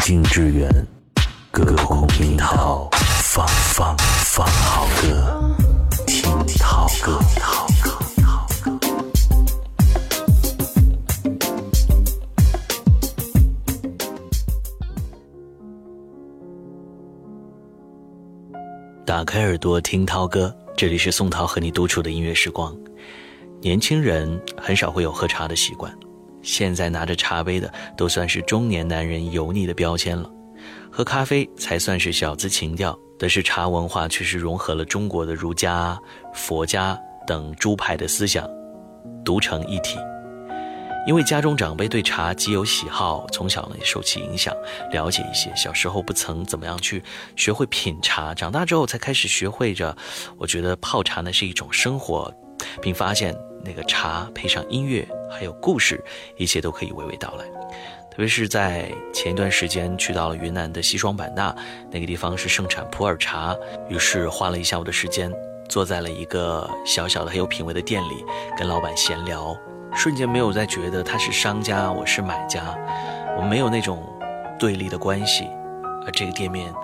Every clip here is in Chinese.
静致远，隔空听涛，放放放好歌，听涛歌。打开耳朵听涛歌，这里是宋涛和你独处的音乐时光。年轻人很少会有喝茶的习惯。现在拿着茶杯的都算是中年男人油腻的标签了，喝咖啡才算是小资情调。但是茶文化却是融合了中国的儒家、佛家等诸派的思想，独成一体。因为家中长辈对茶极有喜好，从小呢也受其影响，了解一些。小时候不曾怎么样去学会品茶，长大之后才开始学会着。我觉得泡茶呢是一种生活，并发现。那个茶配上音乐，还有故事，一切都可以娓娓道来。特别是在前一段时间去到了云南的西双版纳，那个地方是盛产普洱茶，于是花了一下午的时间，坐在了一个小小的很有品味的店里，跟老板闲聊，瞬间没有再觉得他是商家，我是买家，我们没有那种对立的关系，而这个店面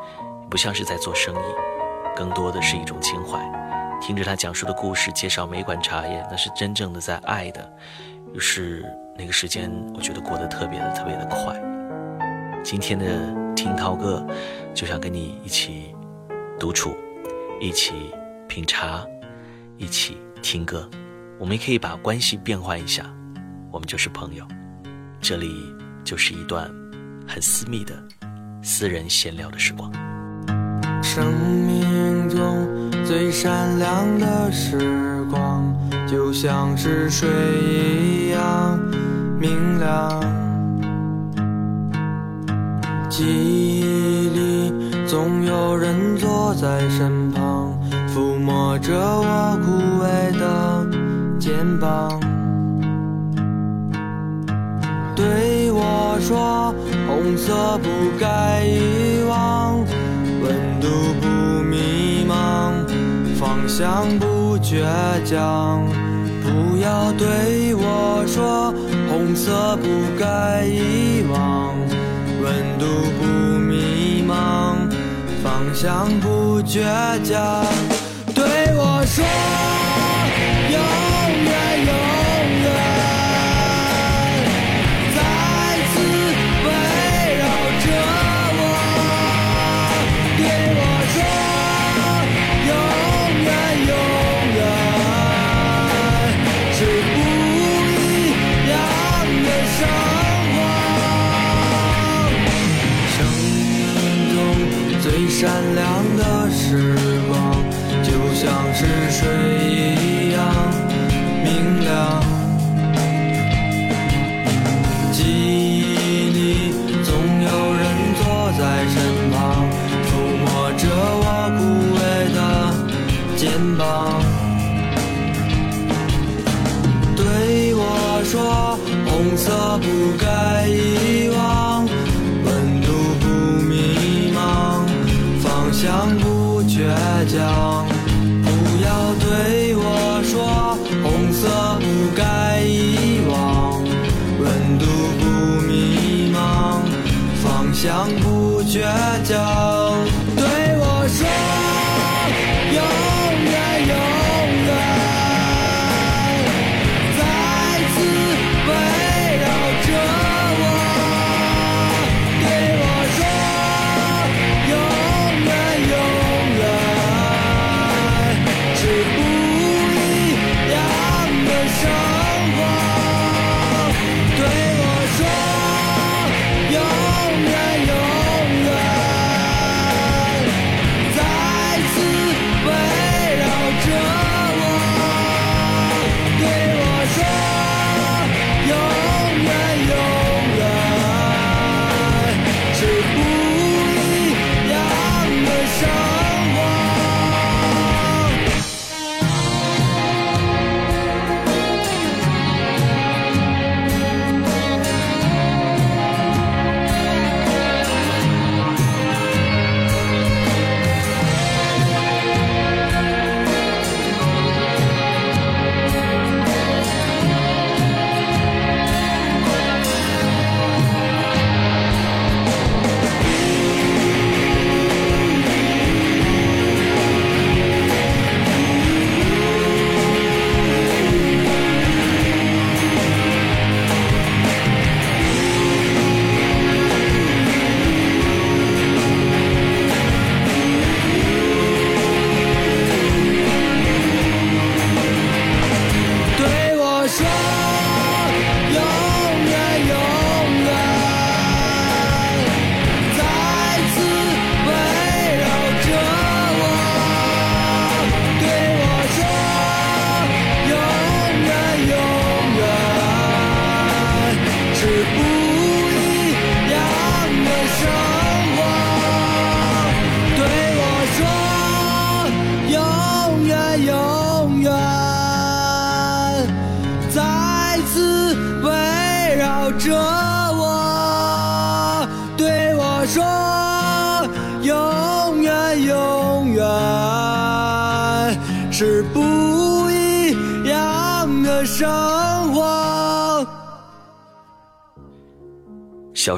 不像是在做生意，更多的是一种情怀。听着他讲述的故事，介绍每款茶叶，那是真正的在爱的。于是那个时间，我觉得过得特别的特别的快。今天的听涛哥，就想跟你一起独处，一起品茶，一起听歌。我们也可以把关系变换一下，我们就是朋友。这里就是一段很私密的私人闲聊的时光。生命中。最闪亮的时光，就像是水明亮。记忆里总有人坐在身旁，抚摸着我枯萎的肩膀，对我说：“红色不该遗忘，温度不迷茫。”方向不倔强，不要对我说红色不该遗忘，温度不迷茫，方向不倔强，对我说。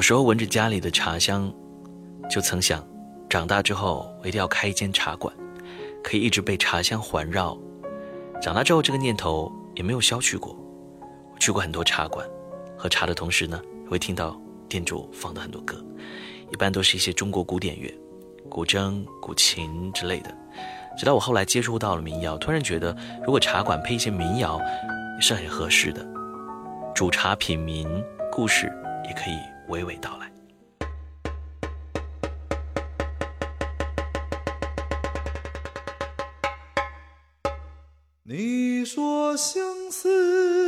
时候闻着家里的茶香，就曾想，长大之后我一定要开一间茶馆，可以一直被茶香环绕。长大之后，这个念头也没有消去过。我去过很多茶馆，喝茶的同时呢，会听到店主放的很多歌，一般都是一些中国古典乐，古筝、古琴之类的。直到我后来接触到了民谣，突然觉得，如果茶馆配一些民谣，也是很合适的。煮茶品茗，故事也可以娓娓道来。你说相思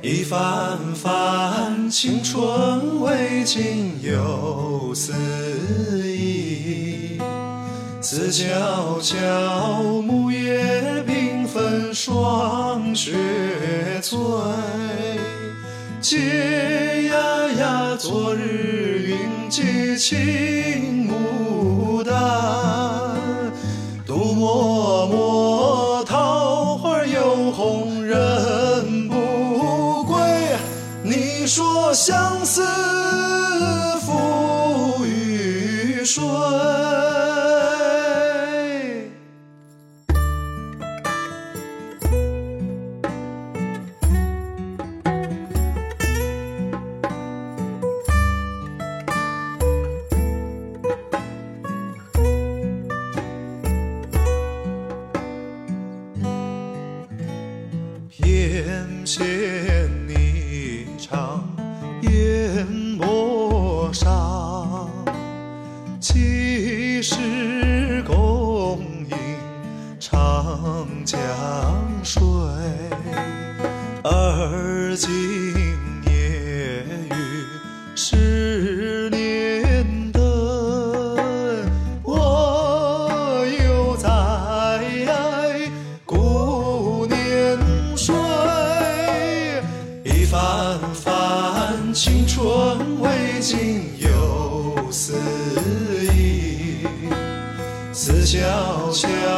一番番青春未尽又思忆，思悄悄木叶缤纷霜雪催。嗟呀呀，昨日云髻青悄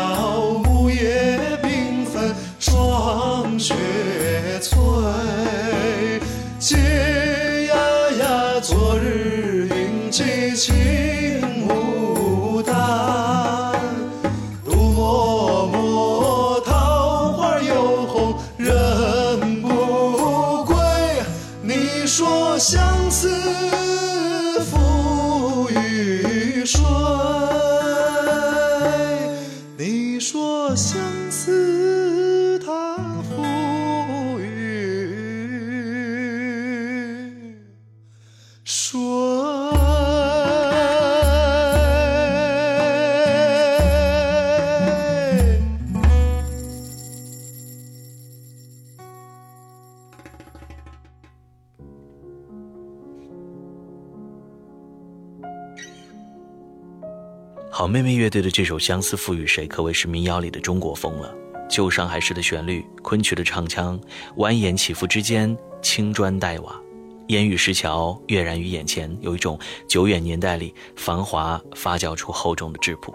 乐队的这首《相思赋予谁》可谓是民谣里的中国风了。旧上海式的旋律，昆曲的唱腔，蜿蜒起伏之间，青砖黛瓦，烟雨石桥跃然于眼前，有一种久远年代里繁华发酵出厚重的质朴。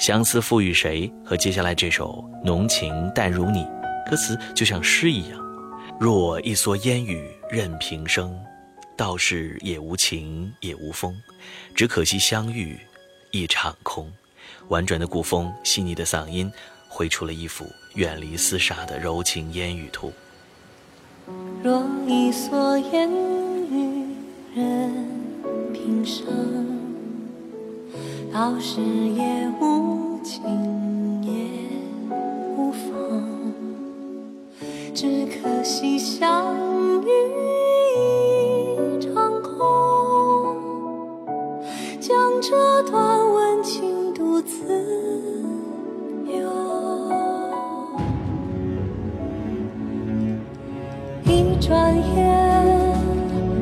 相思赋予谁？和接下来这首浓情淡如你，歌词就像诗一样。若一蓑烟雨任平生，道是也无情也无风，只可惜相遇一场空。婉转的古风，细腻的嗓音，绘出了一幅远离厮杀的柔情烟雨图。若一蓑烟雨任平生，道是也无情也无风，只可惜相遇一场空，将这段温情。自由。一转眼，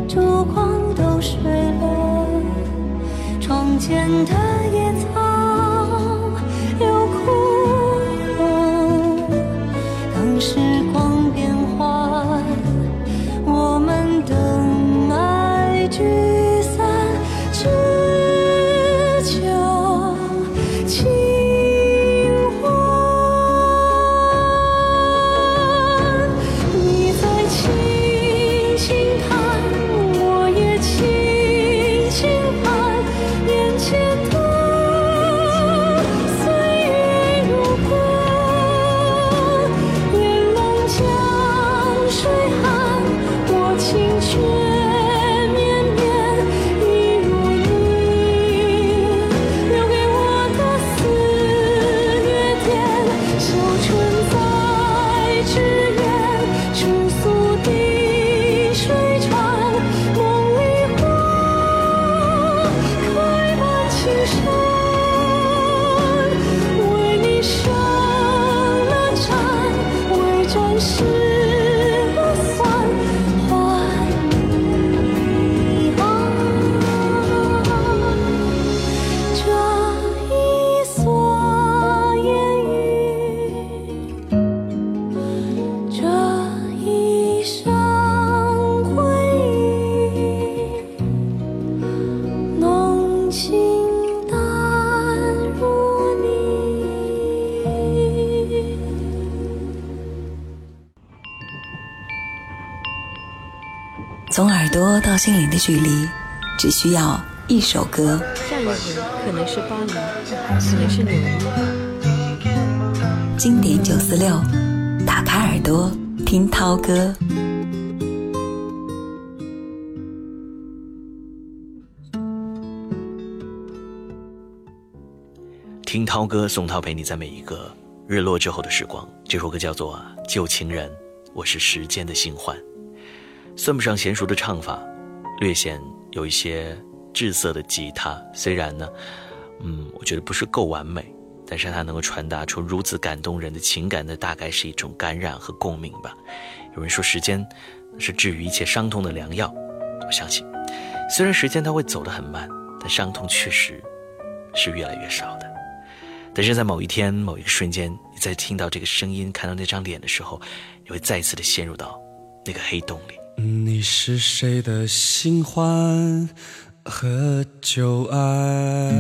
烛光都睡了，窗前的夜从耳朵到心灵的距离，只需要一首歌。下一回可能是巴黎，可能是纽约。经典九四六，打开耳朵听涛歌。听涛歌，宋涛陪你在每一个日落之后的时光。这首歌叫做《旧情人》，我是时间的新欢，算不上娴熟的唱法，略显有一些滞涩的吉他。虽然呢，嗯，我觉得不是够完美，但是它能够传达出如此感动人的情感的，大概是一种感染和共鸣吧。有人说，时间是治愈一切伤痛的良药，我相信。虽然时间它会走得很慢，但伤痛确实是越来越少的。但是在某一天、某一个瞬间，你在听到这个声音、看到那张脸的时候，你会再次的陷入到那个黑洞里。你是谁的新欢和旧爱？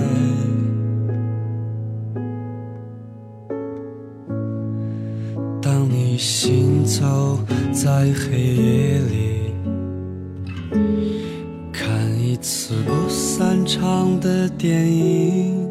当你行走在黑夜里，看一次不散场的电影，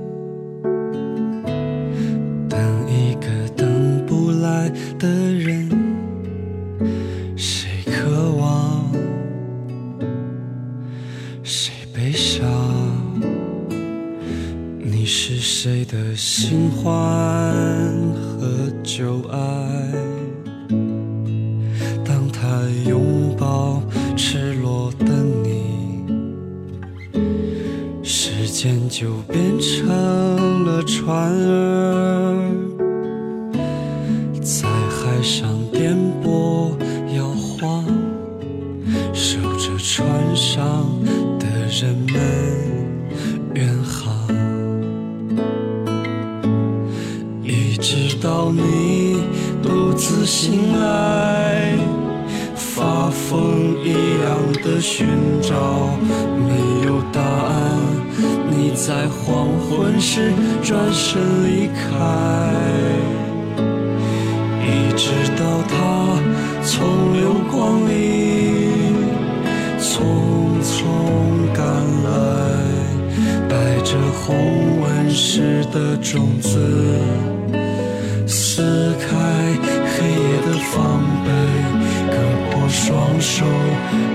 双手，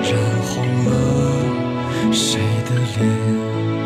染红了谁的脸？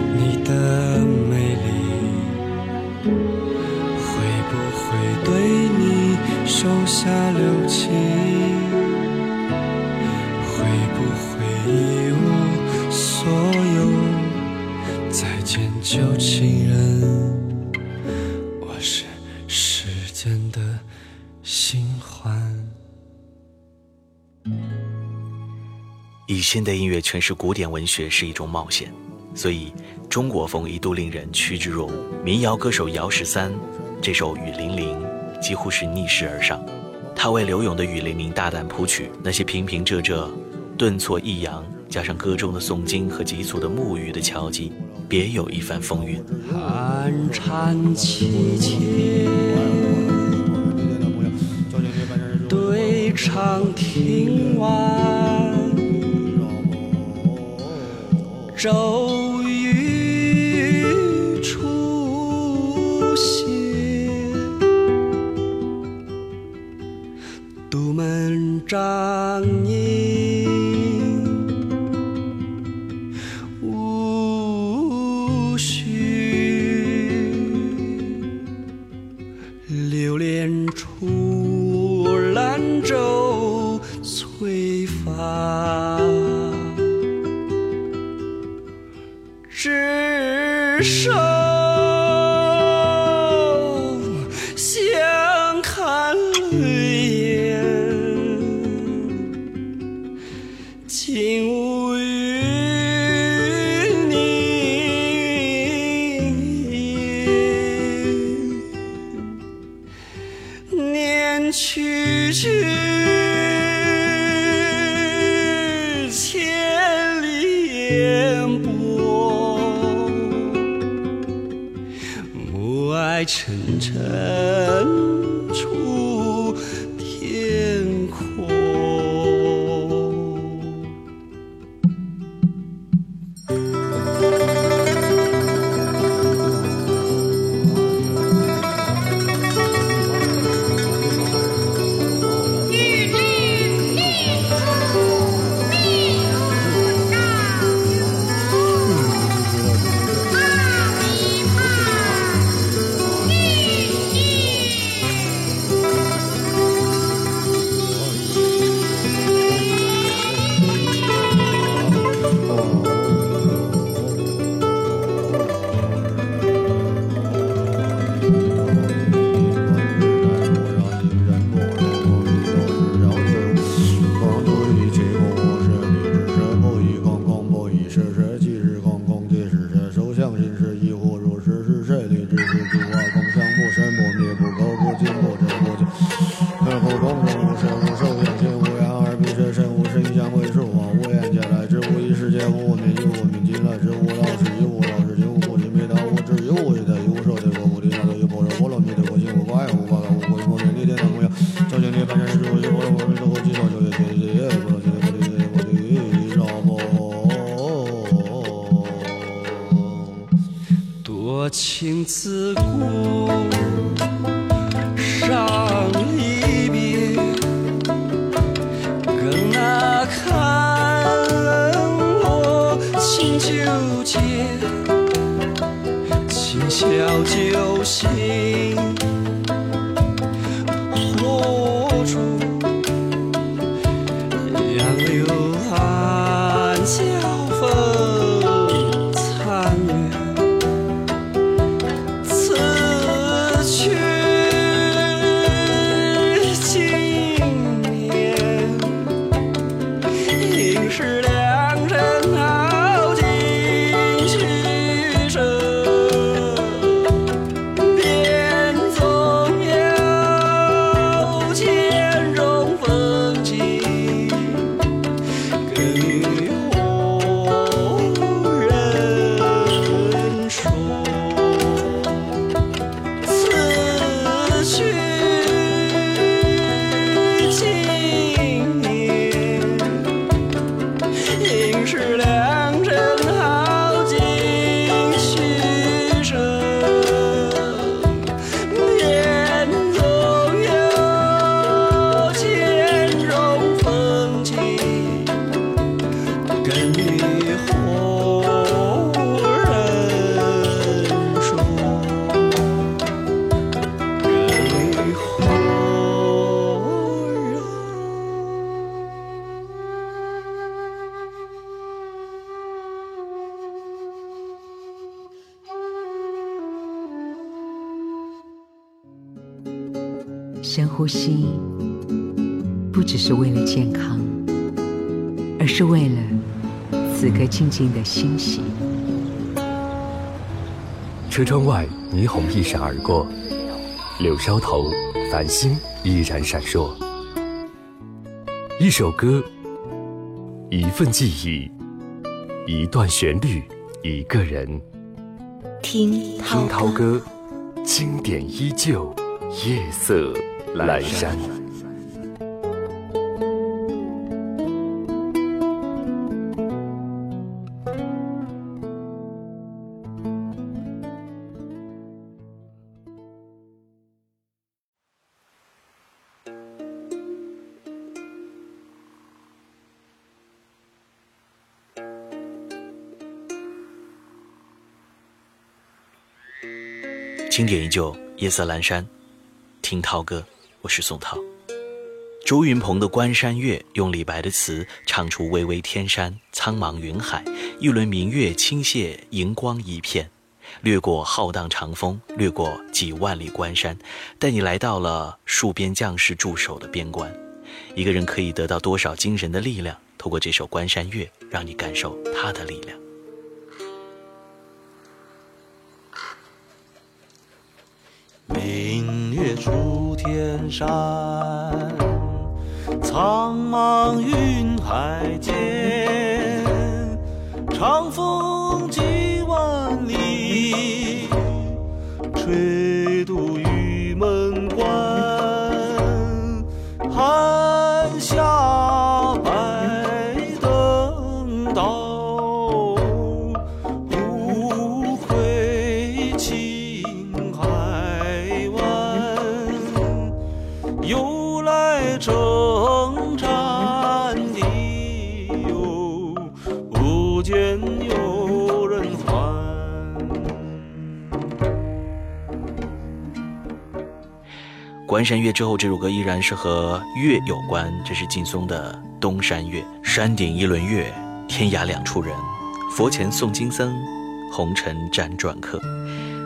手下留情？会不会一无所有？再见，旧情人。我是时间的新欢。以现代音乐诠释古典文学是一种冒险，所以中国风一度令人趋之若鹜。民谣歌手姚十三这首《雨霖铃》几乎是逆势而上，他为刘勇的《雨霖铃》大胆谱曲，那些平平仄仄、顿挫抑扬，加上歌中的诵经和急促的木鱼的敲击，别有一番风韵。寒蝉凄切，对唱听完，骤欣喜。车窗外，霓虹一闪而过，柳梢头，繁星依然闪烁。一首歌，一份记忆，一段旋律，一个人。听听涛歌，经典依旧，夜色阑珊。经典依旧，夜色阑珊，听涛歌，我是宋涛。朱云鹏的《关山月》用李白的词唱出巍巍天山、苍茫云海，一轮明月倾泻，银光一片，掠过浩荡长风，掠过几万里关山，带你来到了戍边将士驻守的边关。一个人可以得到多少精神的力量？透过这首《关山月》，让你感受他的力量。明月出天山，苍茫云海间，长风几万里，吹关山月》之后，这首歌依然是和月有关，这是劲松的《东山月》。山顶一轮月，天涯两处人。佛前诵经僧，红尘辗转客。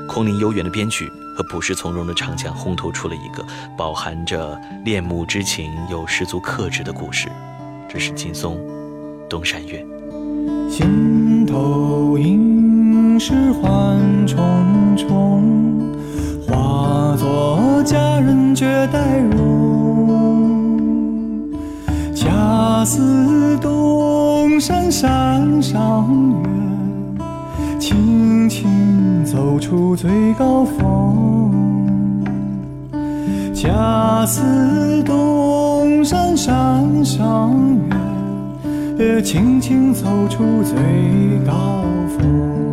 空灵悠远的编曲和朴实从容的唱腔，烘托出了一个饱含着恋慕之情又十足克制的故事。这是劲松《东山月》。心头应是幻重重，化作佳人绝代容。恰似东山山上月，轻轻走出最高峰。恰似东山山上月。轻轻走出最高峰。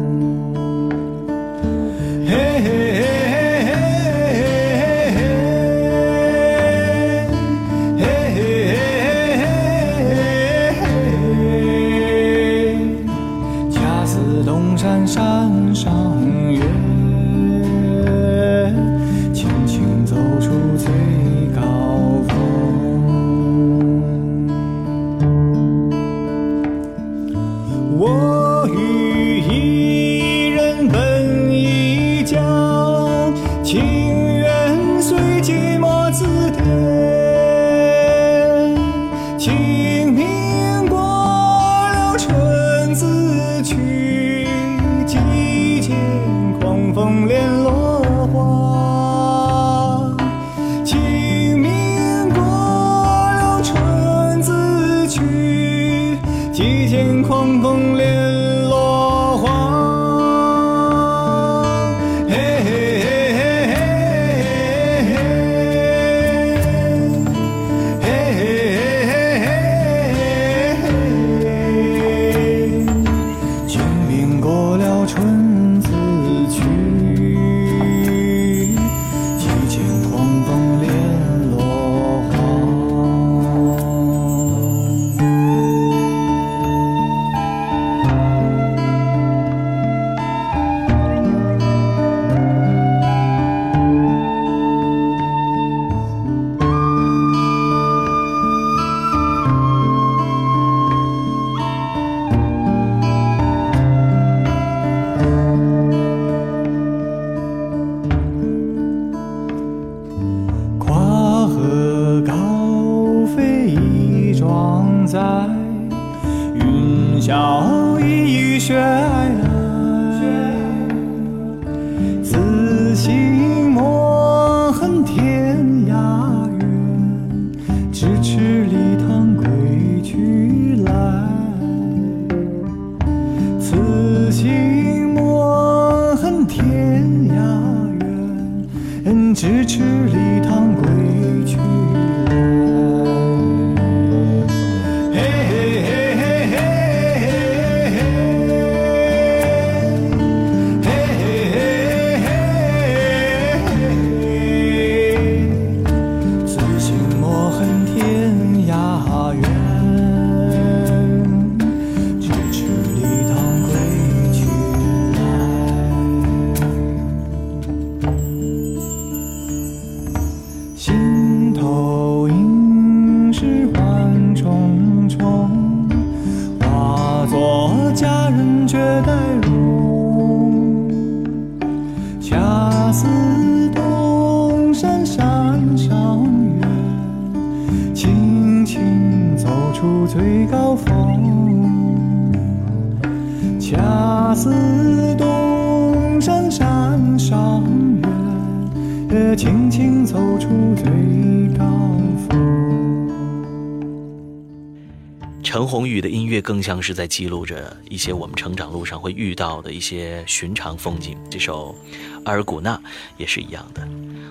像是在记录着一些我们成长路上会遇到的一些寻常风景。这首《阿尔古纳》也是一样的，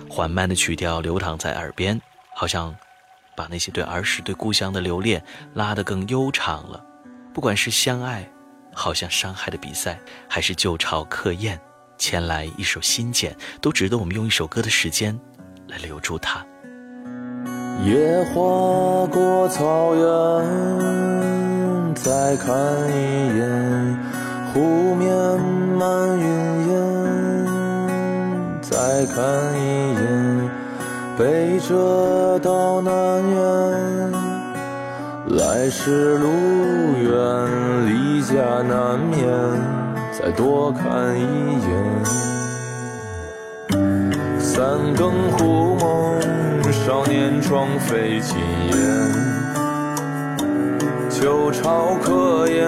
缓慢的曲调流淌在耳边，好像把那些对儿时、对故乡的留恋拉得更悠长了。不管是相爱，好像伤害的比赛，还是旧巢客宴，牵来一首新剪，都值得我们用一首歌的时间来留住它。野花过草原，再看一眼湖面满云烟，再看一眼北辙到南辕，来时路远，离家难免，再多看一眼。三更忽梦，少年窗飞尽烟。旧巢客宴，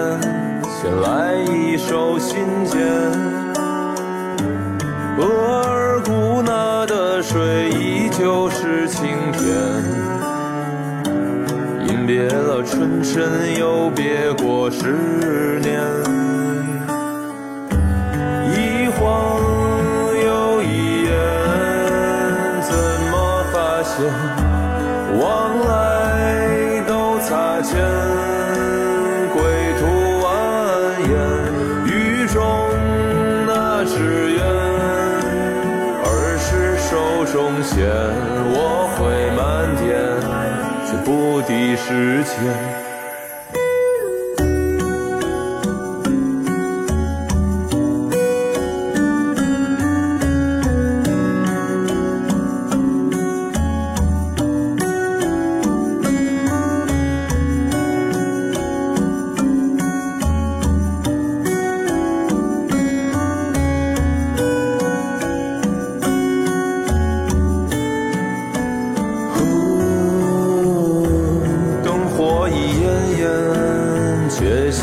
衔来一首新笺。额尔古纳的水依旧是清甜，饮别了春深，又别过十年。时间。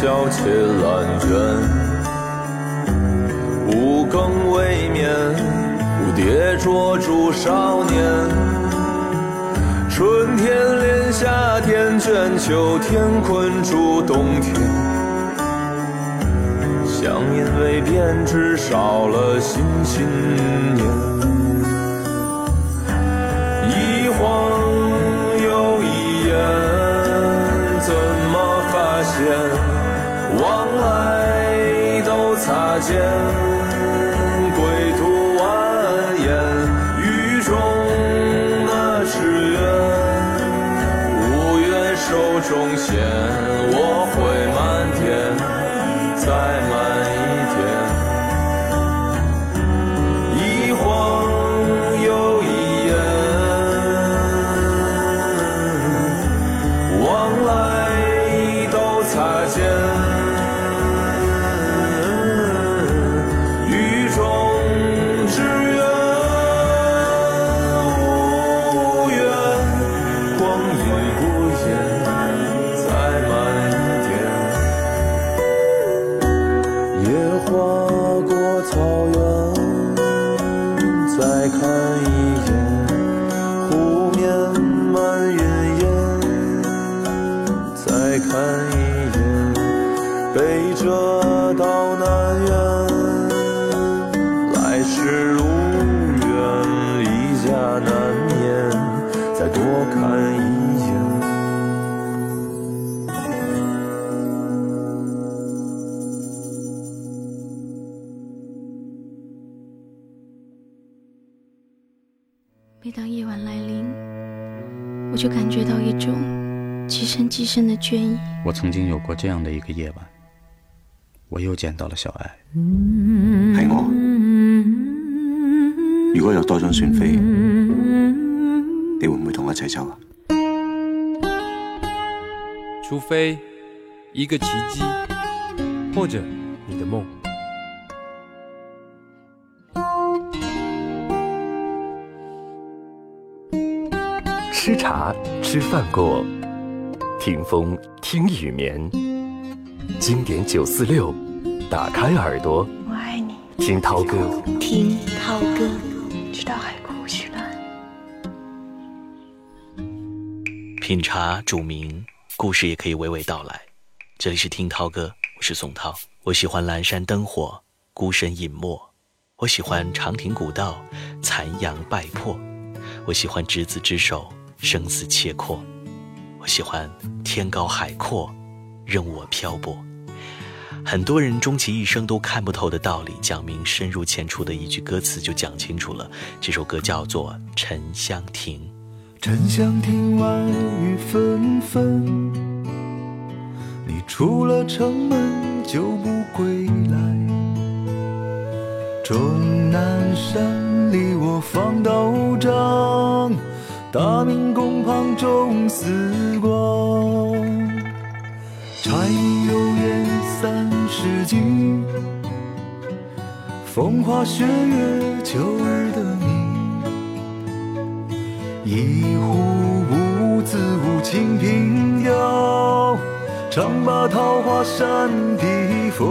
且笑且懒倦。五更未眠，蝴蝶捉住少年。春天连夏天卷，秋天困住冬天。想因为变只少了新信念，擦肩，归途蜿蜒，雨中的纸鸢，无缘手中线，我会漫天再点。野花过草原，再看一眼，极深的倦意。我曾经有过这样的一个夜晚，我又见到了小爱。係我。如果有多張船飛，你會唔會同我一齊走啊？除非一个奇迹，或者你的梦。吃茶吃饭过，听风听雨眠。经典九四六，打开耳朵，我爱你，听涛哥。听涛歌，直到海枯石烂。品茶煮茗，故事也可以娓娓道来。这里是听涛哥，我是宋涛。我喜欢阑珊灯火，孤身隐没；我喜欢长亭古道，残阳败破；我喜欢执子之手，生死契阔；我喜欢天高海阔，任我漂泊。很多人终其一生都看不透的道理，讲明深入浅出的一句歌词就讲清楚了。这首歌叫做《沉香亭》。沉香亭外雨纷纷，你出了城门就不归来。终南山里我放刀杖，大明宫旁种丝瓜。柴米油盐三十斤，风花雪月秋日的你。一壶无字无清平调，唱罢桃花扇的风。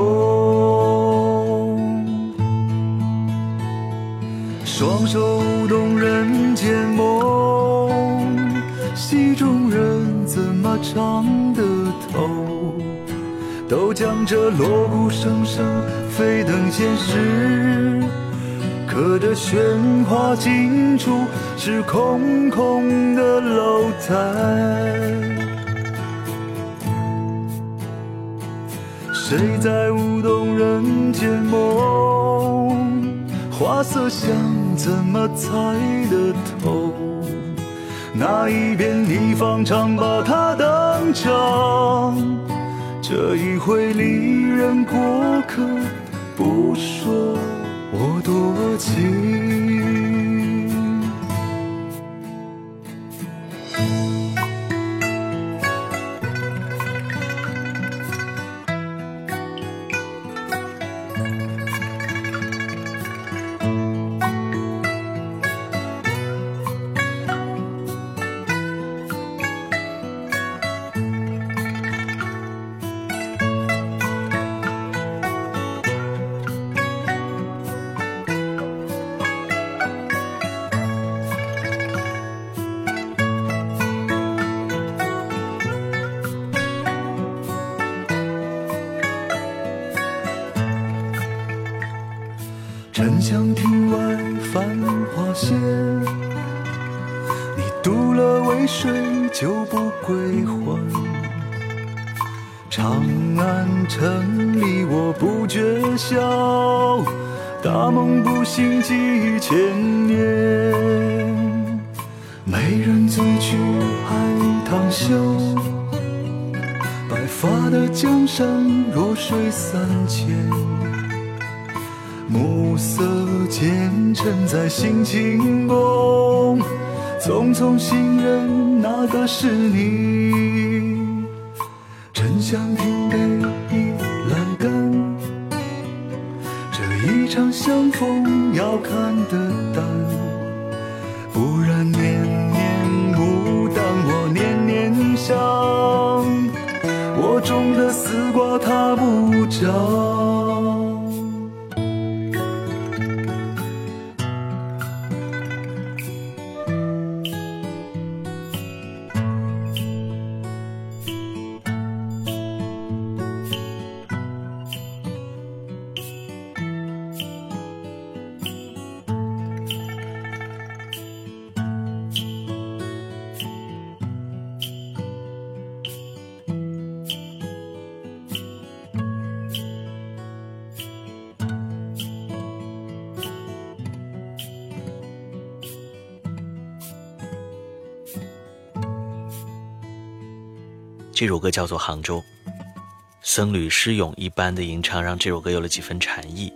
双手舞动人间梦，戏中人怎么唱得透？都将这锣鼓声声飞等现实。可这喧哗尽处是空空的楼台，谁在舞动人间梦？花色香怎么猜得透？那一边你方唱罢他登场？这一回离人过客，不说。我多情。渡了渭水就不归还。长安城里我不觉晓，大梦不醒几千年。美人醉去海棠羞，白发的江山弱水三千。暮色渐沉在心情中，匆匆行人哪个是你？沉香亭北倚栏杆，这一场相逢要看得淡，不然年年牡丹我年年想，我种的丝瓜它不长。这首歌叫做《杭州》，僧侣诗咏一般的吟唱，让这首歌有了几分禅意。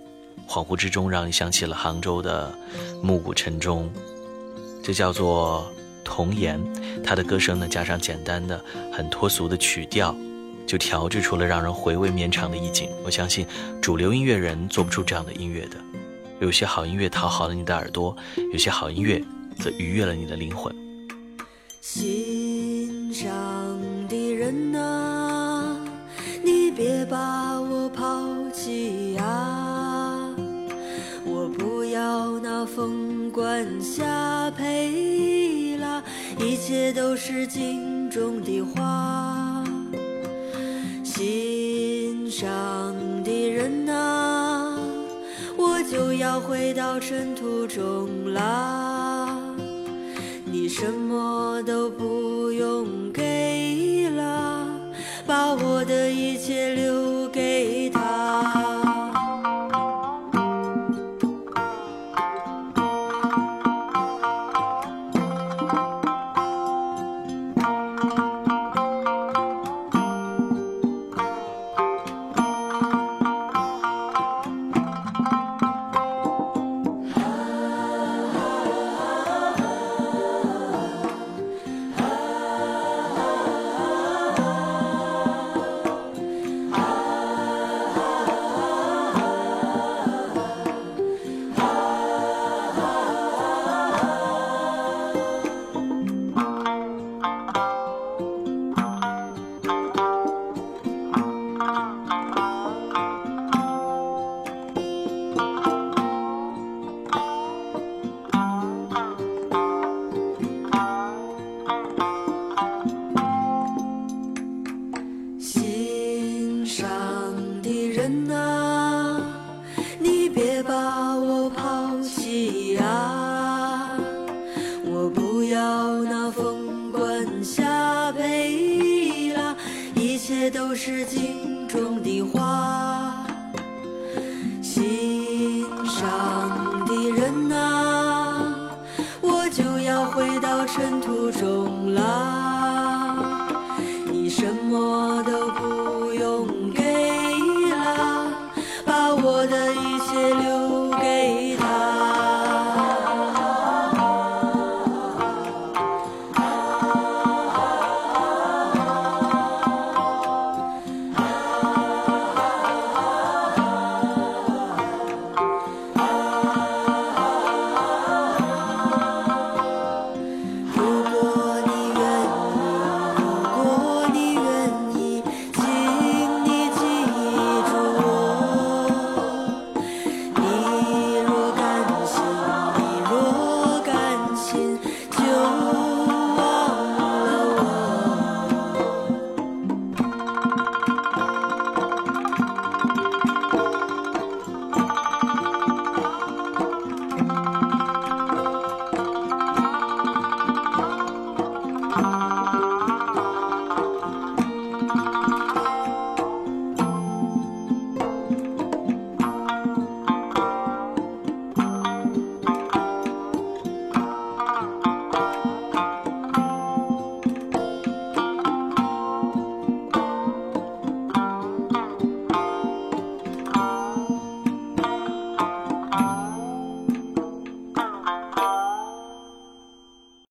恍惚之中，让你想起了杭州的暮鼓晨钟。这叫做童言，他的歌声呢，加上简单的、很脱俗的曲调，就调制出了让人回味绵长的意境。我相信，主流音乐人做不出这样的音乐的。有些好音乐讨好了你的耳朵，有些好音乐则愉悦了你的灵魂。凤冠霞帔啦，一切都是镜中的花。心上的人呐，我就要回到尘土中啦。你什么都不用给了，把我的一切留的一些流。